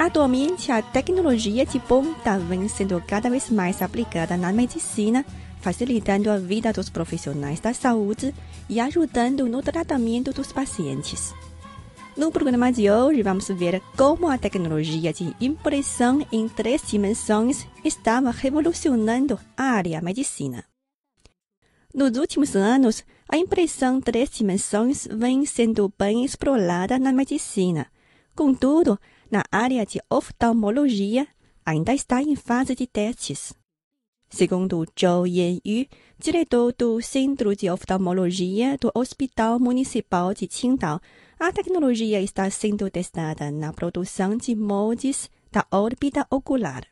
Atualmente, a tecnologia de ponta vem sendo cada vez mais aplicada na medicina, facilitando a vida dos profissionais da saúde e ajudando no tratamento dos pacientes. No programa de hoje, vamos ver como a tecnologia de impressão em três dimensões estava revolucionando a área medicina. Nos últimos anos, a impressão três dimensões vem sendo bem explorada na medicina. Contudo, na área de oftalmologia, ainda está em fase de testes. Segundo Zhou Yanyu, diretor do Centro de Oftalmologia do Hospital Municipal de Qingdao, a tecnologia está sendo testada na produção de moldes da órbita ocular.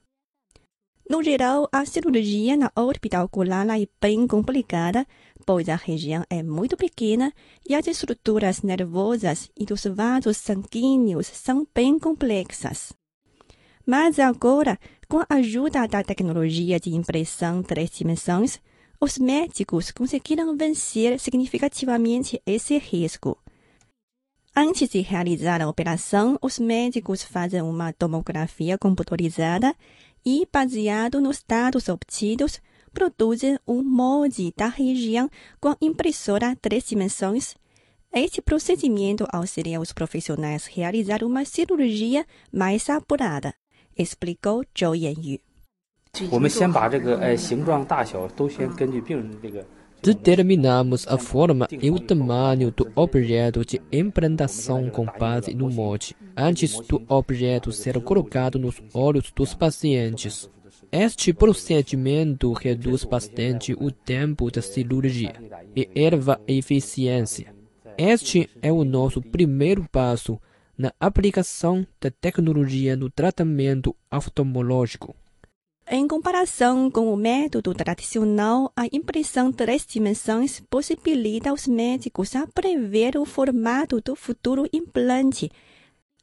No geral, a cirurgia na órbita ocular é bem complicada, pois a região é muito pequena e as estruturas nervosas e dos vasos sanguíneos são bem complexas. Mas agora, com a ajuda da tecnologia de impressão três dimensões, os médicos conseguiram vencer significativamente esse risco. Antes de realizar a operação, os médicos fazem uma tomografia computadorizada e, baseado nos dados obtidos, produzem um molde da região com impressora três dimensões. Este procedimento auxilia os profissionais a realizar uma cirurgia mais apurada, explicou Zhou Yanyu. 我们先把这个呃形状、大小都先根据病人的这个 Determinamos a forma e o tamanho do objeto de implantação com base no molde, antes do objeto ser colocado nos olhos dos pacientes. Este procedimento reduz bastante o tempo da cirurgia e eleva a eficiência. Este é o nosso primeiro passo na aplicação da tecnologia no tratamento oftalmológico. Em comparação com o método tradicional, a impressão três dimensões possibilita aos médicos a prever o formato do futuro implante,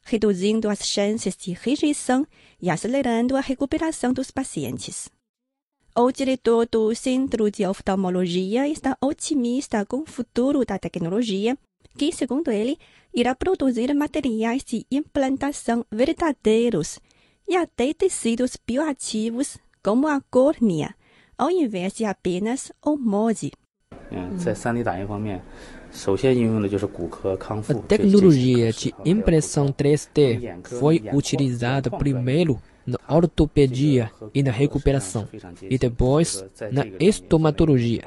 reduzindo as chances de rejeição e acelerando a recuperação dos pacientes. O diretor do Centro de Oftalmologia está otimista com o futuro da tecnologia, que, segundo ele, irá produzir materiais de implantação verdadeiros e até tecidos bioativos, como a córnea, ao invés de apenas o molde. 嗯，在 3D 打印方面，首 a tecnologia de impressão 3D foi utilizada primeiro na ortopedia e na recuperação, e depois na estomatologia.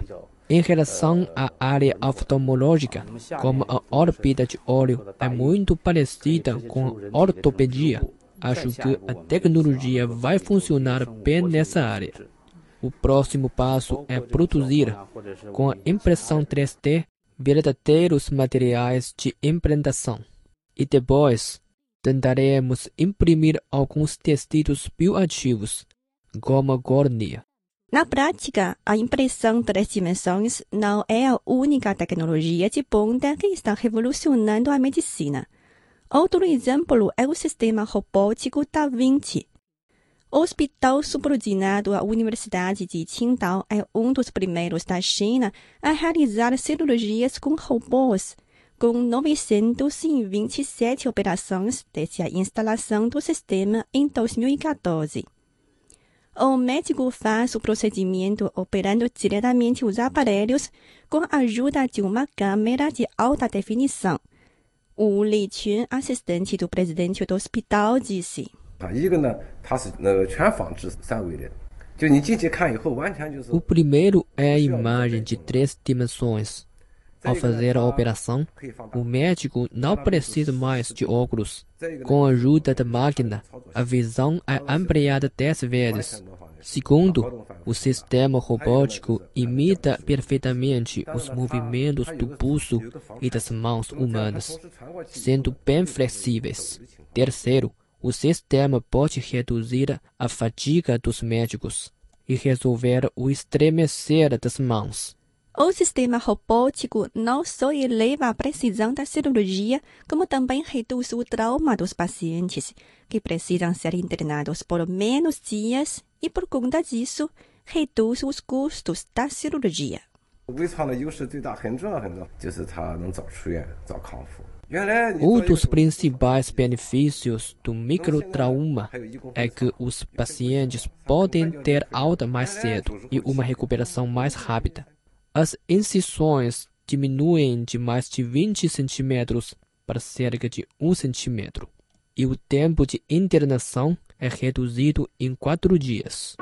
Em relação à área oftalmológica, como a órbita de óleo é muito parecida com a ortopedia, acho que a tecnologia vai funcionar bem nessa área. O próximo passo é produzir, com a impressão 3D, verdadeiros materiais de implantação. E depois, tentaremos imprimir alguns tecidos bioativos, como a córnea. Na prática, a impressão três dimensões não é a única tecnologia de ponta que está revolucionando a medicina. Outro exemplo é o sistema robótico Da Vinci O Hospital Subordinado à Universidade de Qingdao é um dos primeiros da China a realizar cirurgias com robôs, com 927 operações desde a instalação do sistema em 2014. O médico faz o procedimento operando diretamente os aparelhos com a ajuda de uma câmera de alta definição. O Li Qun, assistente do presidente do hospital, disse. 啊，一个呢， 它是那个全仿制三维的，就你进去看以后，完全就是 O primeiro é a imagem de três dimensões. Ao fazer a operação, o médico não precisa mais de óculos. Com a ajuda da máquina, a visão é ampliada dez vezes. Segundo, o sistema robótico imita perfeitamente os movimentos do pulso e das mãos humanas, sendo bem flexíveis. Terceiro, o sistema pode reduzir a fadiga dos médicos e resolver o estremecer das mãos. O sistema robótico não só eleva a precisão da cirurgia, como também reduz o trauma dos pacientes, que precisam ser internados por menos dias e, por conta disso, reduz os custos da cirurgia. 微创的优势最大，很重要很重要，就是它能早出院、早康复。 Outros principais benefícios do microtrauma é que os pacientes podem ter alta mais cedo e uma recuperação mais rápida. As incisões diminuem de mais de 20 centímetros para cerca de 1 centímetro, e o tempo de internação é reduzido em 4 dias.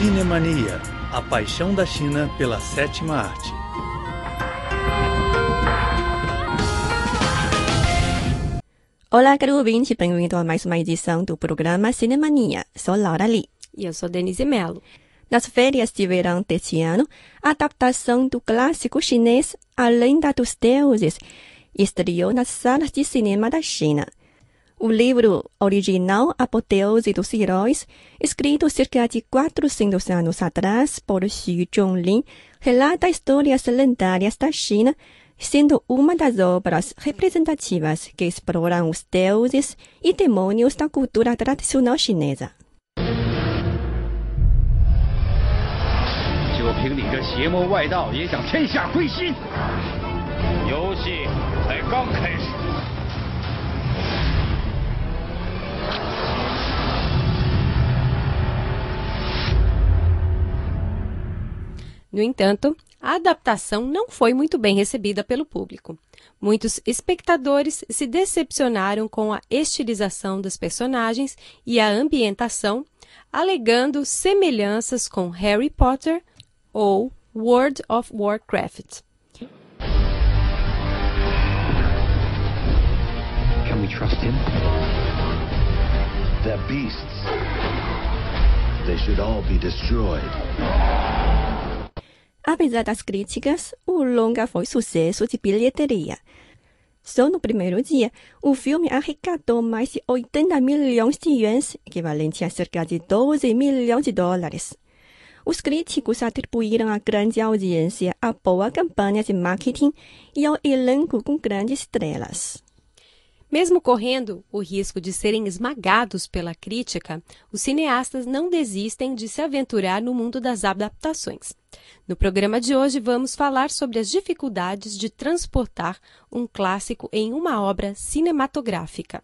Cinemania, a paixão da China pela sétima arte. Olá, caro ouvinte, bem-vindo a mais uma edição do programa Cinemania. Sou Laura Lee. E eu sou Denise Mello. Nas férias de verão deste ano, a adaptação do clássico chinês A Lenda dos Deuses estreou nas salas de cinema da China O livro original Apoteose dos Heróis, escrito cerca de 400 anos atrás por Xu Zhonglin, relata histórias lendárias da China, sendo uma das obras representativas que exploram os deuses e demônios da cultura tradicional chinesa. 就凭你这邪魔外道，也想天下归心？游戏才刚开始。 No entanto, a adaptação não foi muito bem recebida pelo público. Muitos espectadores se decepcionaram com a estilização dos personagens e a ambientação, alegando semelhanças com Harry Potter ou World of Warcraft. Can we trust him? They're beasts. They should all be destroyed. Apesar das críticas, o longa foi sucesso de bilheteria. Só no primeiro dia, o filme arrecadou mais de 80 milhões de yuans, equivalente a cerca de 12 milhões de dólares. Os críticos atribuíram a grande audiência à boa campanha de marketing e ao elenco com grandes estrelas. Mesmo correndo o risco de serem esmagados pela crítica, os cineastas não desistem de se aventurar no mundo das adaptações. No programa de hoje, vamos falar sobre as dificuldades de transportar um clássico em uma obra cinematográfica.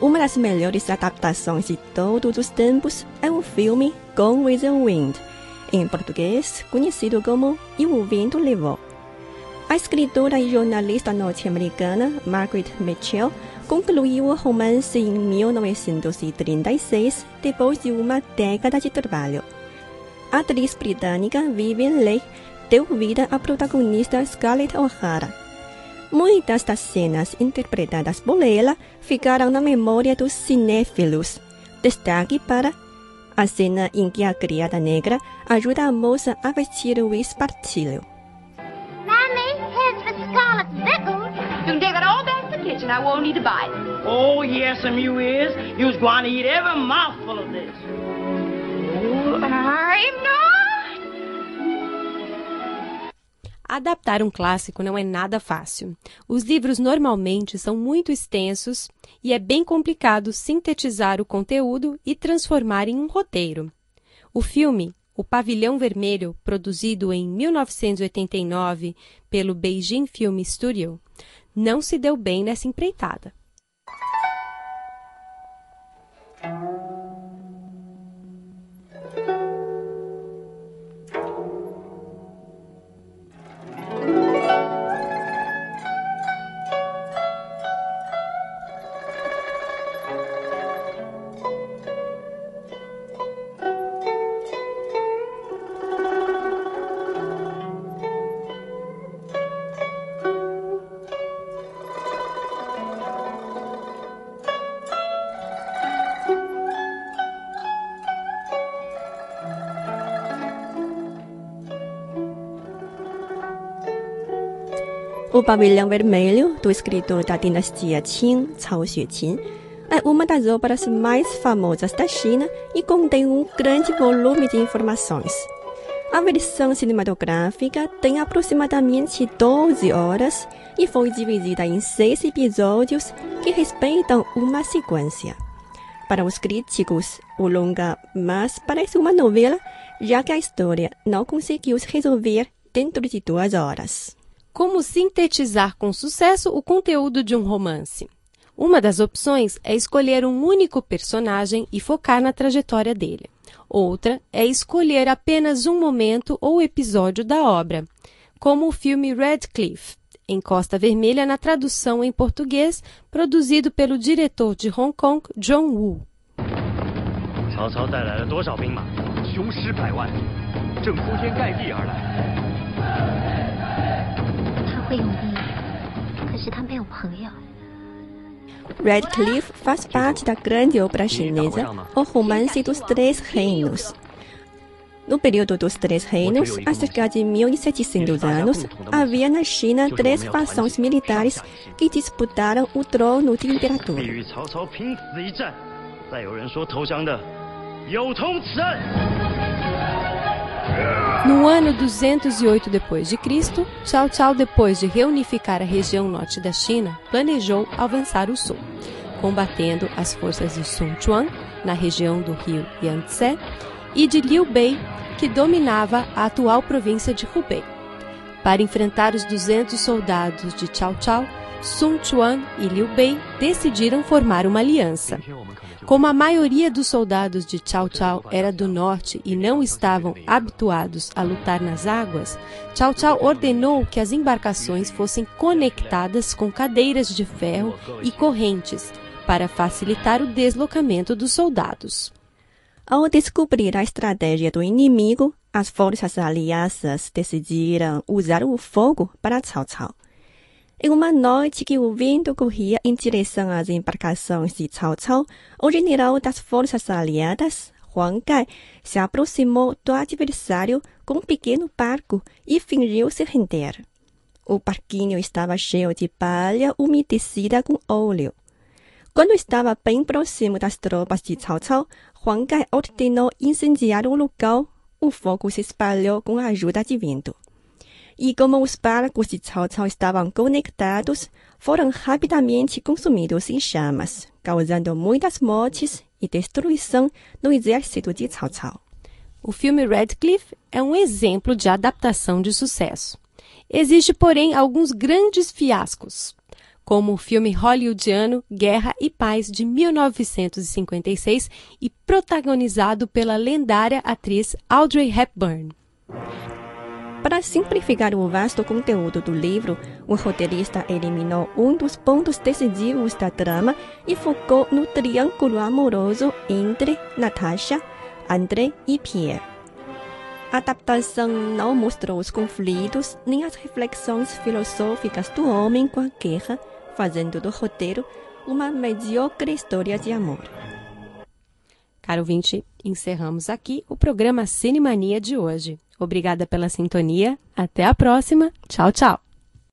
Uma das melhores adaptações de todos os tempos é o filme Gone with the Wind, em português conhecido como E o Vento Levou. A escritora e jornalista norte-americana Margaret Mitchell concluiu romance em 1936, depois de uma década de trabalho. A atriz britânica Vivian Leigh deu vida à protagonista Scarlett O'Hara. Muitas das cenas interpretadas por ela ficaram na memória dos cinéfilos. Destaque para A cena em que a criada negra ajuda a moça a vestir o espartilho. Kitchen. I won't need to buy it. Oh, yes, and you is. You's going to eat every mouthful of this. I'm not. Adaptar um clássico não é nada fácil. Os livros normalmente são muito extensos e é bem complicado sintetizar o conteúdo e transformar em um roteiro. O filme O Pavilhão Vermelho, produzido em 1989 pelo Beijing Film Studio, não se deu bem nessa empreitada. O Pavilhão Vermelho, do escritor da dinastia Qing, Cao Xueqin, é uma das obras mais famosas da China e contém um grande volume de informações. A versão cinematográfica tem aproximadamente 12 horas e foi dividida em seis episódios que respeitam uma sequência. Para os críticos, o longa mas parece uma novela, já que a história não conseguiu se resolver dentro de duas horas. Como sintetizar com sucesso o conteúdo de um romance? Uma das opções é escolher um único personagem e focar na trajetória dele. Outra é escolher apenas um momento ou episódio da obra, como o filme Redcliffe, em Costa Vermelha na tradução em português, produzido pelo diretor de Hong Kong, John Woo. 曹操带来了多少兵马？雄师百万，正铺天盖地而来。 他会用兵，可是他没有朋友。 Redcliffe faz parte da grande obra chinesa O Romance dos Três Reinos. No período dos Três Reinos, há cerca de 1700 anos, havia na China três fações militares que disputaram o trono de 必 imperador. No ano 208 d.C., Cao Cao, depois de reunificar a região norte da China, planejou avançar o sul, combatendo as forças de Sun Quan na região do rio Yangtze e de Liu Bei, que dominava a atual província de Hubei. Para enfrentar os 200 soldados de Cao Cao, Sun Quan e Liu Bei decidiram formar uma aliança. Como a maioria dos soldados de Cao Cao era do norte e não estavam habituados a lutar nas águas, Cao Cao ordenou que as embarcações fossem conectadas com cadeiras de ferro e correntes para facilitar o deslocamento dos soldados. Ao descobrir a estratégia do inimigo, as forças aliadas decidiram usar o fogo para Cao Cao. Em uma noite que o vento corria em direção às embarcações de Cao Cao, o general das forças aliadas, Huang Gai, se aproximou do adversário com um pequeno barco e fingiu se render. O barquinho estava cheio de palha umedecida com óleo. Quando estava bem próximo das tropas de Cao Cao, Huang Gai ordenou incendiar o local. O fogo se espalhou com a ajuda de vento. E como os barcos de Cao Cao estavam conectados, foram rapidamente consumidos em chamas, causando muitas mortes e destruição no exército de Cao Cao. O filme Redcliffe é um exemplo de adaptação de sucesso. Existe, porém, alguns grandes fiascos, como o filme hollywoodiano Guerra e Paz de 1956 e protagonizado pela lendária atriz Audrey Hepburn. Para simplificar o vasto conteúdo do livro, o roteirista eliminou um dos pontos decisivos da trama e focou no triângulo amoroso entre Natasha, André e Pierre. A adaptação não mostrou os conflitos nem as reflexões filosóficas do homem com a guerra, fazendo do roteiro uma medíocre história de amor. Caro ouvinte, encerramos aqui o programa Cinemania de hoje. Obrigada pela sintonia. Até a próxima. Tchau, tchau.